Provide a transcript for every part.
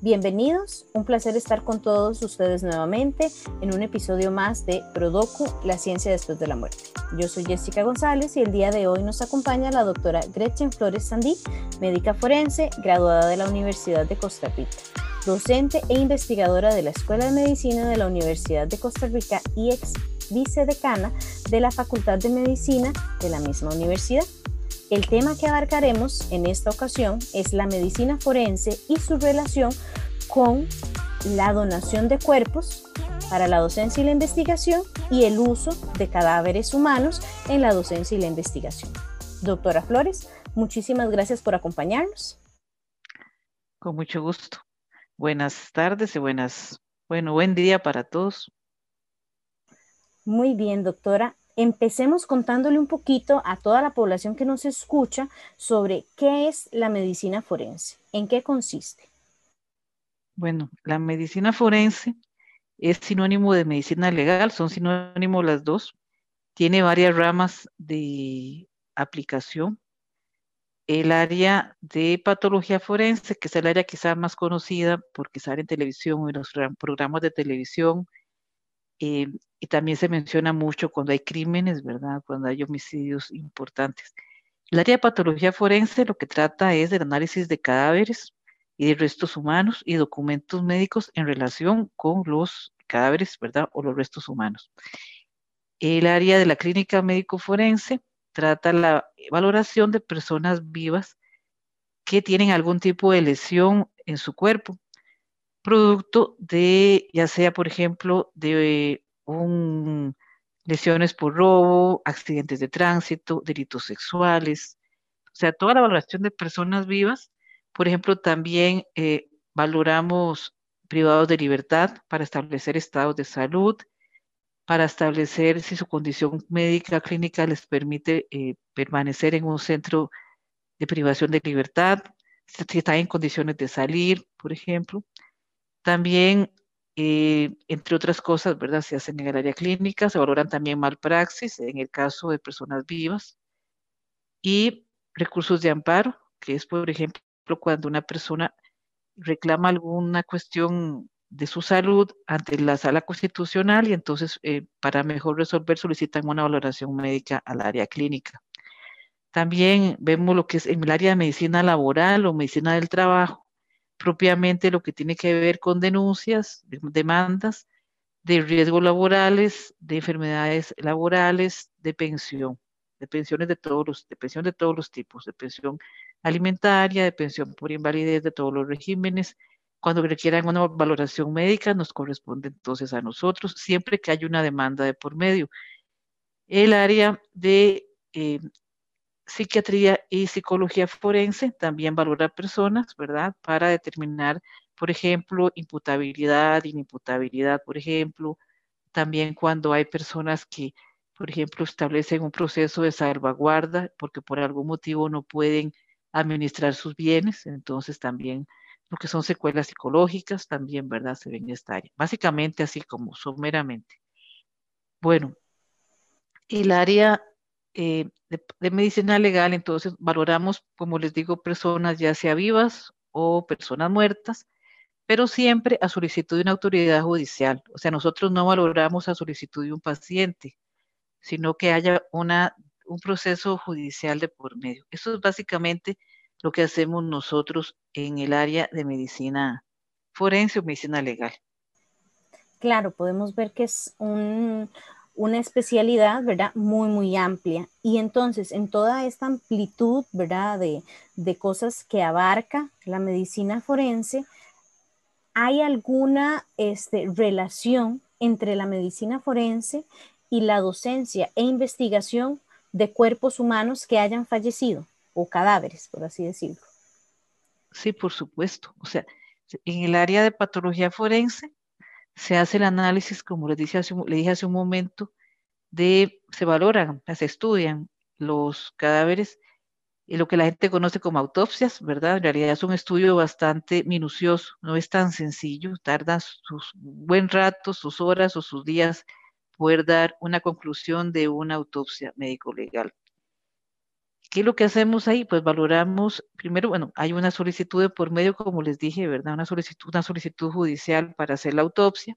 Bienvenidos, un placer estar con todos ustedes nuevamente en un episodio más de Prodocu, la ciencia después de la muerte. Yo soy Jessica González y el día de hoy nos acompaña la doctora Gretchen Flores Sandí, médica forense, graduada de la Universidad de Costa Rica, docente e investigadora de la Escuela de Medicina de la Universidad de Costa Rica y ex vicedecana de la Facultad de Medicina de la misma universidad. El tema que abarcaremos en esta ocasión es la medicina forense y su relación con la donación de cuerpos para la docencia y la investigación y el uso de cadáveres humanos en la docencia y la investigación. Doctora Flores, muchísimas gracias por acompañarnos. Con mucho gusto. Buenas tardes y buenas, bueno, buen día para todos. Muy bien, doctora empecemos contándole un poquito a toda la población que nos escucha sobre qué es la medicina forense, en qué consiste. Bueno, la medicina forense es sinónimo de medicina legal, son sinónimos las dos. Tiene varias ramas de aplicación. El área de patología forense, que es el área quizá más conocida porque sale en televisión, en los programas de televisión, eh, y también se menciona mucho cuando hay crímenes, ¿verdad? Cuando hay homicidios importantes. El área de patología forense lo que trata es del análisis de cadáveres y de restos humanos y documentos médicos en relación con los cadáveres, ¿verdad? O los restos humanos. El área de la clínica médico forense trata la valoración de personas vivas que tienen algún tipo de lesión en su cuerpo, producto de, ya sea, por ejemplo, de un, lesiones por robo, accidentes de tránsito, delitos sexuales, o sea, toda la valoración de personas vivas. Por ejemplo, también eh, valoramos privados de libertad para establecer estados de salud, para establecer si su condición médica clínica les permite eh, permanecer en un centro de privación de libertad, si están en condiciones de salir, por ejemplo. También, eh, entre otras cosas, ¿verdad? Se hacen en el área clínica, se valoran también malpraxis en el caso de personas vivas y recursos de amparo, que es, por ejemplo, cuando una persona reclama alguna cuestión de su salud ante la sala constitucional y entonces eh, para mejor resolver solicitan una valoración médica al área clínica. También vemos lo que es en el área de medicina laboral o medicina del trabajo, propiamente lo que tiene que ver con denuncias, demandas de riesgos laborales, de enfermedades laborales, de pensión, de pensiones de todos los, de pensión de todos los tipos, de pensión alimentaria, de pensión por invalidez de todos los regímenes. Cuando requieran una valoración médica, nos corresponde entonces a nosotros, siempre que haya una demanda de por medio. El área de eh, psiquiatría y psicología forense también valora personas, ¿verdad? Para determinar, por ejemplo, imputabilidad, inimputabilidad, por ejemplo. También cuando hay personas que, por ejemplo, establecen un proceso de salvaguarda porque por algún motivo no pueden administrar sus bienes, entonces también lo que son secuelas psicológicas también, ¿verdad? Se ven en esta área. Básicamente así como someramente. Bueno, el área eh, de, medicina legal, entonces valoramos, como les digo, personas ya sea vivas o personas muertas, pero siempre a solicitud de una autoridad judicial. O sea, nosotros no valoramos a solicitud de un paciente, sino que haya una, un proceso judicial de por medio. Eso es básicamente lo que hacemos nosotros en el área de medicina forense o medicina legal. Claro, podemos ver que es un, una especialidad, ¿verdad? Muy, muy amplia. Y entonces, en toda esta amplitud, ¿verdad? De, de cosas que abarca la medicina forense, ¿hay alguna este, relación entre la medicina forense y la docencia e investigación de cuerpos humanos que hayan fallecido o cadáveres, por así decirlo? Sí, por supuesto. O sea, en el área de patología forense, se hace el análisis, como les dije hace, le dije hace un momento, de, se valoran, se estudian los cadáveres lo que la gente conoce como autopsias, ¿verdad? En realidad es un estudio bastante minucioso, no es tan sencillo, tarda sus buen rato, sus horas o sus días poder dar una conclusión de una autopsia médico-legal. ¿Qué es lo que hacemos ahí? Pues valoramos, primero, bueno, hay una solicitud de por medio, como les dije, ¿verdad? Una solicitud, una solicitud judicial para hacer la autopsia.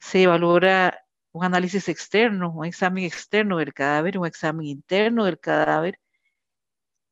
Se valora un análisis externo, un examen externo del cadáver, un examen interno del cadáver.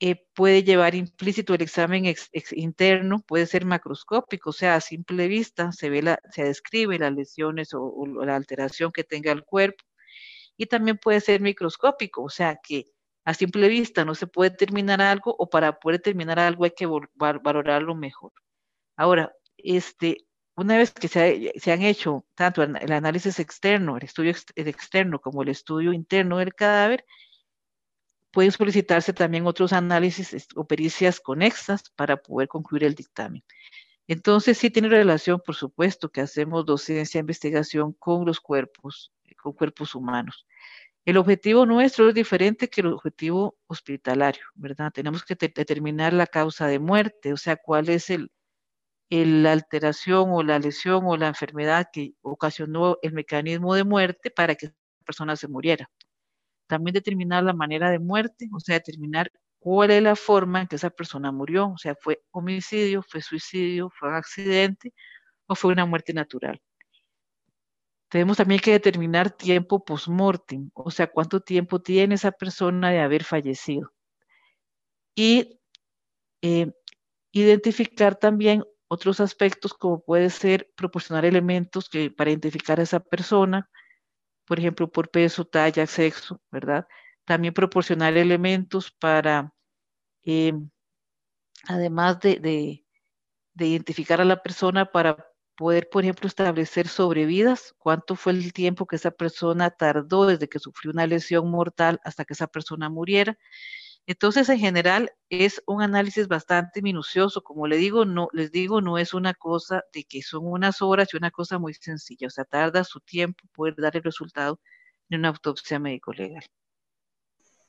Eh, puede llevar implícito el examen interno, puede ser macroscópico, o sea, a simple vista se, ve se describe las lesiones o, o la alteración que tenga el cuerpo. Y también puede ser microscópico, o sea, que a simple vista no se puede determinar algo o para poder determinar algo hay que valorarlo mejor. Ahora, este, una vez que se, han hecho tanto el análisis externo, el estudio externo como el estudio interno del cadáver, pueden solicitarse también otros análisis o pericias conexas para poder concluir el dictamen. Entonces, sí tiene relación, por supuesto, que hacemos docencia, investigación con los cuerpos, con cuerpos humanos. El objetivo nuestro es diferente que el objetivo hospitalario, ¿verdad? Tenemos que determinar la causa de muerte, o sea, cuál es el, la alteración o la lesión o la enfermedad que ocasionó el mecanismo de muerte para que esa persona se muriera. También determinar la manera de muerte, o sea, determinar cuál es la forma en que esa persona murió, o sea, fue homicidio, fue suicidio, fue accidente o fue una muerte natural. Tenemos también que determinar tiempo post-mortem, o sea, cuánto tiempo tiene esa persona de haber fallecido. Y eh, identificar también otros aspectos como puede ser proporcionar elementos que, para identificar a esa persona, por ejemplo, por peso, talla, sexo, ¿verdad? También proporcionar elementos para, eh, además de, de identificar a la persona, para poder, por ejemplo, establecer sobrevidas, cuánto fue el tiempo que esa persona tardó desde que sufrió una lesión mortal hasta que esa persona muriera. Entonces, en general, es un análisis bastante minucioso. Como le digo, no, les digo, no es una cosa de que son unas horas y una cosa muy sencilla. O sea, tarda su tiempo poder dar el resultado de una autopsia médico-legal.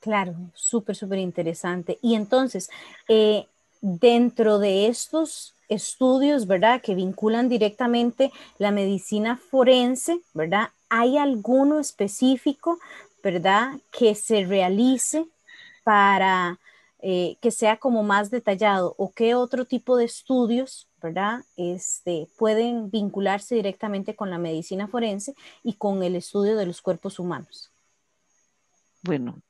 Claro, súper, súper interesante. Y entonces, eh, dentro de estos estudios, ¿verdad?, que vinculan directamente la medicina forense, ¿verdad? ¿Hay alguno específico, ¿verdad?, que se realice para eh, que sea como más detallado o qué otro tipo de estudios, ¿verdad?, este, pueden vincularse directamente con la medicina forense y con el estudio de los cuerpos humanos. Bueno,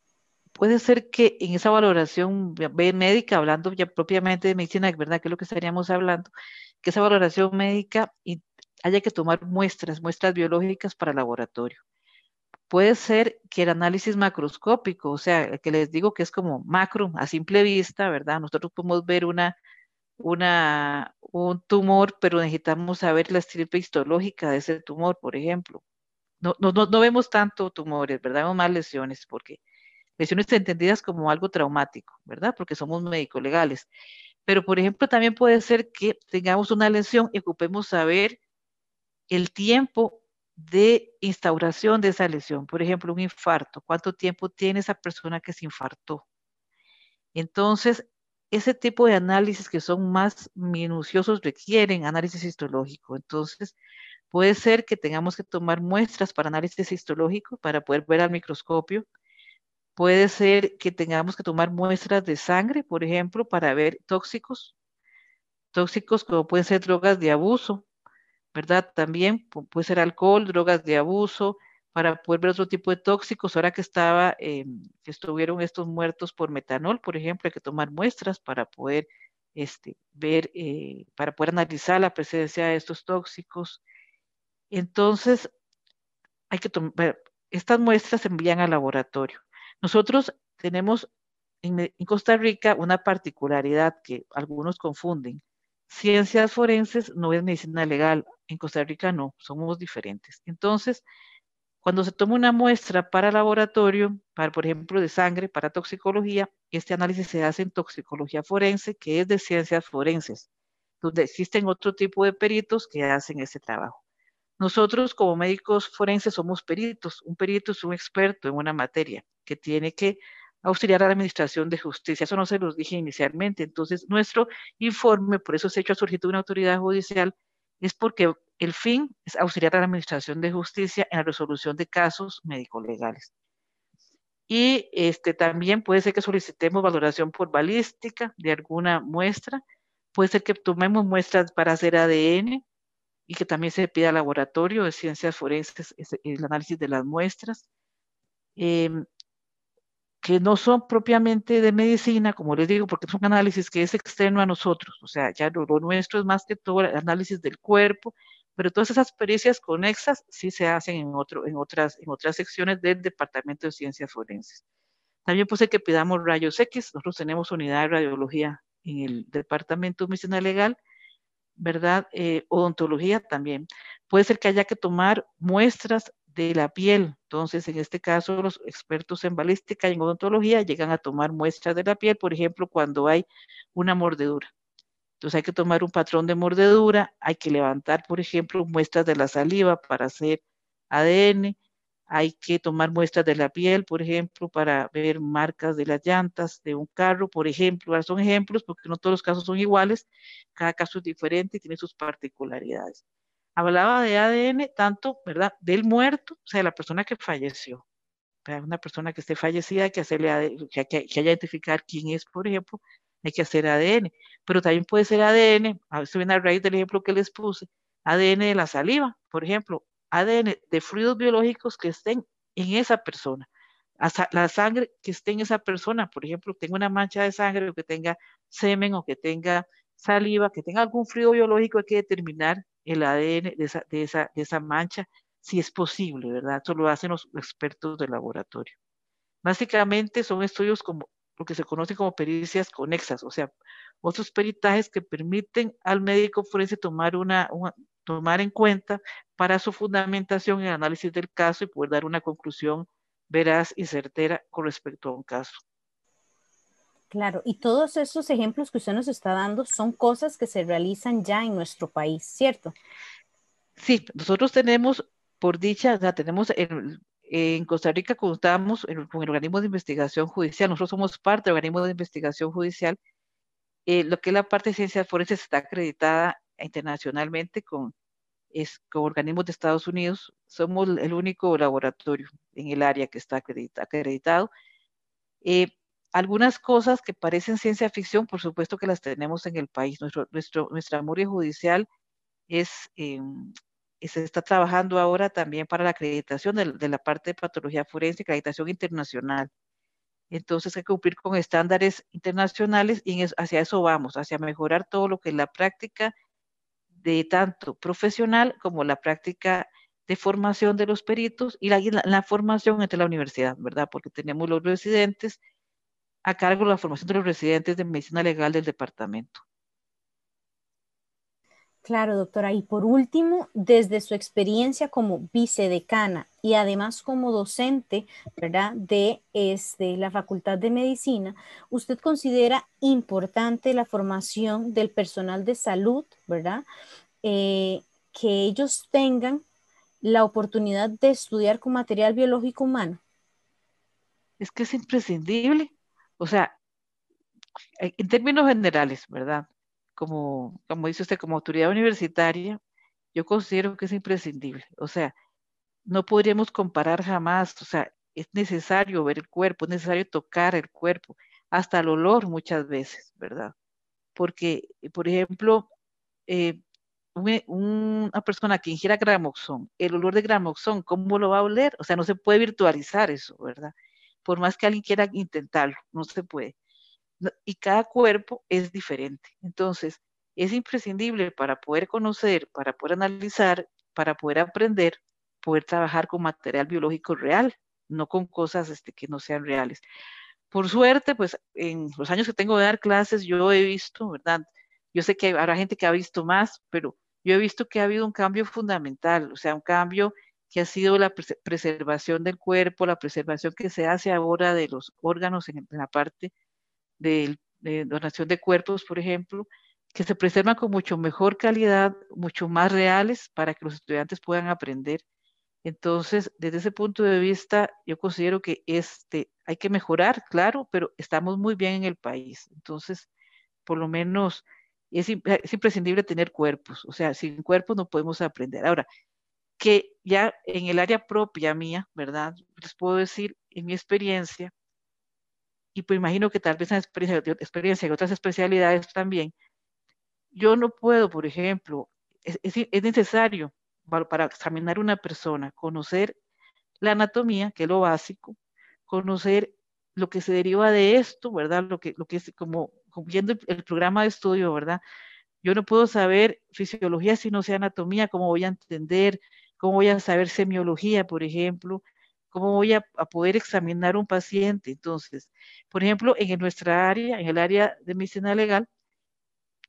puede ser que en esa valoración médica, hablando ya propiamente de medicina, ¿verdad? Que es lo que estaríamos hablando, que esa valoración médica haya que tomar muestras, muestras biológicas para laboratorio. Puede ser que el análisis macroscópico, o sea, que les digo que es como macro, a simple vista, ¿verdad? Nosotros podemos ver una, una, un tumor, pero necesitamos saber la estirpe histológica de ese tumor, por ejemplo. No, no, no, vemos tanto tumores, ¿verdad? Vemos más lesiones, porque lesiones entendidas como algo traumático, ¿verdad? Porque somos médicos legales. Pero, por ejemplo, también puede ser que tengamos una lesión y ocupemos saber el tiempo de instauración de esa lesión. Por ejemplo, un infarto. ¿Cuánto tiempo tiene esa persona que se infartó? Entonces, ese tipo de análisis que son más minuciosos requieren análisis histológico. Entonces, puede ser que tengamos que tomar muestras para análisis histológico para poder ver al microscopio Puede ser que tengamos que tomar muestras de sangre, por ejemplo, para ver tóxicos, tóxicos como pueden ser drogas de abuso, ¿verdad? También puede ser alcohol, drogas de abuso, para poder ver otro tipo de tóxicos. Ahora que estaba, eh, que estuvieron estos muertos por metanol, por ejemplo, hay que tomar muestras para poder este, ver, eh, para poder analizar la presencia de estos tóxicos. Entonces, hay que tomar, estas muestras se envían al laboratorio. Nosotros tenemos en, Costa Rica una particularidad que algunos confunden. Ciencias forenses no es medicina legal, en Costa Rica no, somos diferentes. Entonces, cuando se toma una muestra para laboratorio, para, por ejemplo, de sangre, para toxicología, este análisis se hace en toxicología forense, que es de ciencias forenses, donde existen otro tipo de peritos que hacen ese trabajo. Nosotros como médicos forenses somos peritos. Un perito es un experto en una materia que tiene que auxiliar a la Administración de Justicia. Eso no se los dije inicialmente. Entonces, nuestro informe, por eso se hecho a solicitud de una autoridad judicial, es porque el fin es auxiliar a la Administración de Justicia en la resolución de casos médico-legales. Y este, también puede ser que solicitemos valoración por balística de alguna muestra. Puede ser que tomemos muestras para hacer ADN y que también se pida al laboratorio de ciencias forenses el análisis de las muestras. Em, que no son propiamente de medicina, como les digo, porque es un análisis que es externo a nosotros, o sea, ya lo, nuestro es más que todo el análisis del cuerpo, pero todas esas pericias conexas sí se hacen en, otro, en, otras, en otras secciones del Departamento de Ciencias Forenses. También puede ser que pidamos rayos X, nosotros tenemos unidad de radiología en el Departamento de Medicina Legal, ¿verdad? Eh, odontología también. Puede ser que haya que tomar muestras de la piel. Entonces, en este caso, los expertos en balística y en odontología llegan a tomar muestras de la piel, por ejemplo, cuando hay una mordedura. Entonces hay que tomar un patrón de mordedura, hay que levantar, por ejemplo, muestras de la saliva para hacer ADN, hay que tomar muestras de la piel, por ejemplo, para ver marcas de las llantas de un carro, por ejemplo. Son ejemplos porque no todos los casos son iguales, cada caso es diferente y tiene sus particularidades hablaba de ADN tanto, ¿verdad? Del muerto, o sea, de la persona que falleció. Una persona que esté fallecida, hay que hacerle que, que, que identificar quién es, por ejemplo, hay que hacer ADN. Pero también puede ser ADN, a veces viene a raíz del ejemplo que les puse, ADN de la saliva, por ejemplo, ADN de fluidos biológicos que estén en esa persona. La sangre que esté en esa persona, por ejemplo, tenga una mancha de sangre o que tenga semen o que tenga saliva, que tenga algún fluido biológico, hay que determinar el ADN de esa, de esa, de esa mancha, si es posible, ¿verdad? Eso lo hacen los expertos del laboratorio. Básicamente son estudios como lo que se conoce como pericias conexas, o sea, otros peritajes que permiten al médico forense tomar, una, tomar en cuenta para su fundamentación en el análisis del caso y poder dar una conclusión veraz y certera con respecto a un caso. Claro, y todos esos ejemplos que usted nos está dando son cosas que se realizan ya en nuestro país, ¿cierto? Sí, nosotros tenemos, por dicha, tenemos en Costa Rica contamos con el organismo de investigación judicial, nosotros somos parte del organismo de investigación judicial, eh, lo que es la parte de ciencias forenses está acreditada internacionalmente con, es, con organismos de Estados Unidos, somos el único laboratorio en el área que está acreditado. Eh, algunas cosas que parecen ciencia ficción, por supuesto que las tenemos en el país. Nuestro, nuestro, nuestra memoria judicial es, em, se está trabajando ahora también para la acreditación de, la parte de patología forense, acreditación internacional. Entonces hay que cumplir con estándares internacionales y hacia eso vamos, hacia mejorar todo lo que es la práctica de tanto profesional como la práctica de formación de los peritos y la, la formación entre la universidad, ¿verdad? Porque tenemos los residentes a cargo de la formación de los residentes de medicina legal del departamento. Claro, doctora. Y por último, desde su experiencia como vicedecana y además como docente, ¿verdad? De este, la Facultad de Medicina, ¿usted considera importante la formación del personal de salud, ¿verdad? Eh, que ellos tengan la oportunidad de estudiar con material biológico humano. Es que es imprescindible. O sea, en términos generales, ¿verdad? Como, como dice usted, como autoridad universitaria, yo considero que es imprescindible. O sea, no podríamos comparar jamás, o sea, es necesario ver el cuerpo, es necesario tocar el cuerpo, hasta el olor muchas veces, ¿verdad? Porque, por ejemplo, eh, una persona que ingiera gramoxón, el olor de gramoxón, ¿cómo lo va a oler? O sea, no se puede virtualizar eso, ¿verdad? Por más que alguien quiera intentarlo, no se puede. Y cada cuerpo es diferente. Entonces, es imprescindible para poder conocer, para poder analizar, para poder aprender, poder trabajar con material biológico real, no con cosas este, que no sean reales. Por suerte, pues en los años que tengo de dar clases, yo he visto, ¿verdad? Yo sé que habrá gente que ha visto más, pero yo he visto que ha habido un cambio fundamental, o sea, un cambio que ha sido la preservación del cuerpo, la preservación que se hace ahora de los órganos en, la parte de, donación de cuerpos, por ejemplo, que se preservan con mucho mejor calidad, mucho más reales para que los estudiantes puedan aprender. Entonces, desde ese punto de vista, yo considero que este, hay que mejorar, claro, pero estamos muy bien en el país. Entonces, por lo menos es, es imprescindible tener cuerpos. O sea, sin cuerpos no podemos aprender. Ahora, que ya en el área propia mía, ¿verdad? Les puedo decir, en mi experiencia, y pues imagino que tal vez en experiencia, experiencia en otras especialidades también, yo no puedo, por ejemplo, es, es, necesario para, examinar una persona conocer la anatomía, que es lo básico, conocer lo que se deriva de esto, ¿verdad? Lo que, lo que es como, viendo el, programa de estudio, ¿verdad? Yo no puedo saber fisiología si no sé anatomía, cómo voy a entender, cómo voy a saber semiología, por ejemplo, cómo voy a, poder examinar un paciente. Entonces, por ejemplo, en nuestra área, en el área de medicina legal,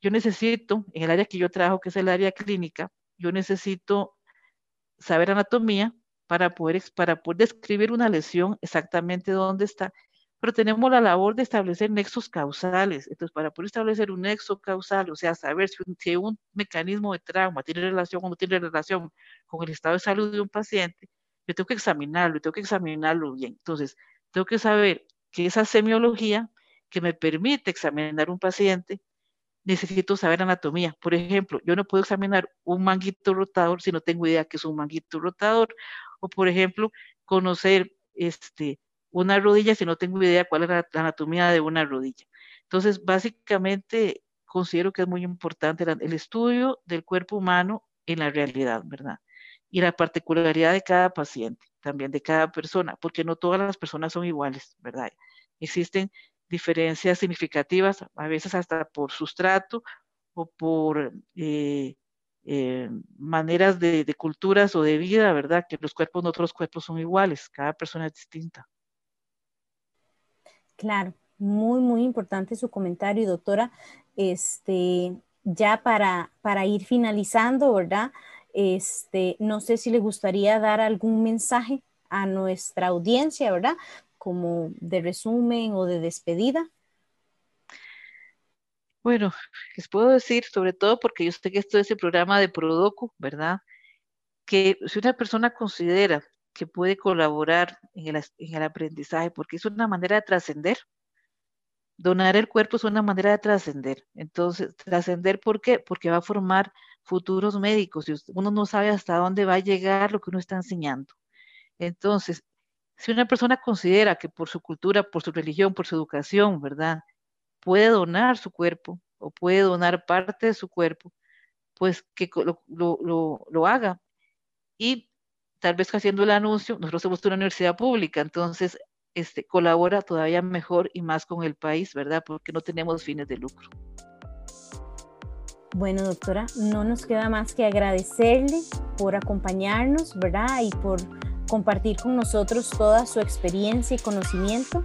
yo necesito, en el área que yo trabajo, que es el área clínica, yo necesito saber anatomía para poder, para poder describir una lesión exactamente dónde está pero tenemos la labor de establecer nexos causales. Entonces, para poder establecer un nexo causal, o sea, saber si un, si un mecanismo de trauma tiene relación o no tiene relación con el estado de salud de un paciente, yo tengo que examinarlo, tengo que examinarlo bien. Entonces, tengo que saber que esa semiología que me permite examinar un paciente, necesito saber anatomía. Por ejemplo, yo no puedo examinar un manguito rotador si no tengo idea que es un manguito rotador. O, por ejemplo, conocer este, una rodilla si no tengo idea cuál es la, anatomía de una rodilla. Entonces, básicamente, considero que es muy importante el estudio del cuerpo humano en la realidad, ¿verdad? Y la particularidad de cada paciente, también de cada persona, porque no todas las personas son iguales, ¿verdad? Existen diferencias significativas, a veces hasta por sustrato o por eh, eh, maneras de, de, culturas o de vida, ¿verdad? Que los cuerpos, no todos los cuerpos son iguales, cada persona es distinta. Claro, muy, muy importante su comentario, doctora. Este, ya para, para ir finalizando, ¿verdad? Este, no sé si le gustaría dar algún mensaje a nuestra audiencia, ¿verdad? Como de resumen o de despedida. Bueno, les puedo decir, sobre todo porque yo sé que esto es el programa de Prodocu, ¿verdad? Que si una persona considera que puede colaborar en el, en el aprendizaje, porque es una manera de trascender. Donar el cuerpo es una manera de trascender. Entonces, trascender, ¿por qué? Porque va a formar futuros médicos y uno no sabe hasta dónde va a llegar lo que uno está enseñando. Entonces, si una persona considera que por su cultura, por su religión, por su educación, ¿verdad? Puede donar su cuerpo o puede donar parte de su cuerpo, pues que lo, lo, lo, lo haga. Y tal vez haciendo el anuncio, nosotros somos una universidad pública, entonces este, colabora todavía mejor y más con el país, ¿verdad? Porque no tenemos fines de lucro. Bueno, doctora, no nos queda más que agradecerle por acompañarnos, ¿verdad? Y por compartir con nosotros toda su experiencia y conocimiento.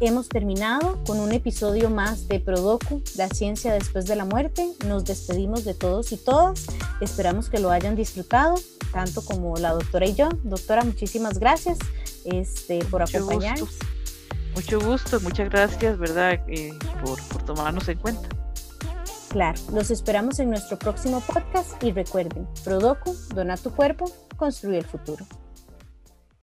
Hemos terminado con un episodio más de Prodocu, la ciencia después de la muerte. Nos despedimos de todos y todas. Esperamos que lo hayan disfrutado, tanto como la doctora y yo. Doctora, muchísimas gracias este, por acompañarnos. Mucho gusto, muchas gracias, ¿verdad? Eh, por, por tomarnos en cuenta. Claro, los esperamos en nuestro próximo podcast y recuerden, Prodocu, dona tu cuerpo, construye el futuro.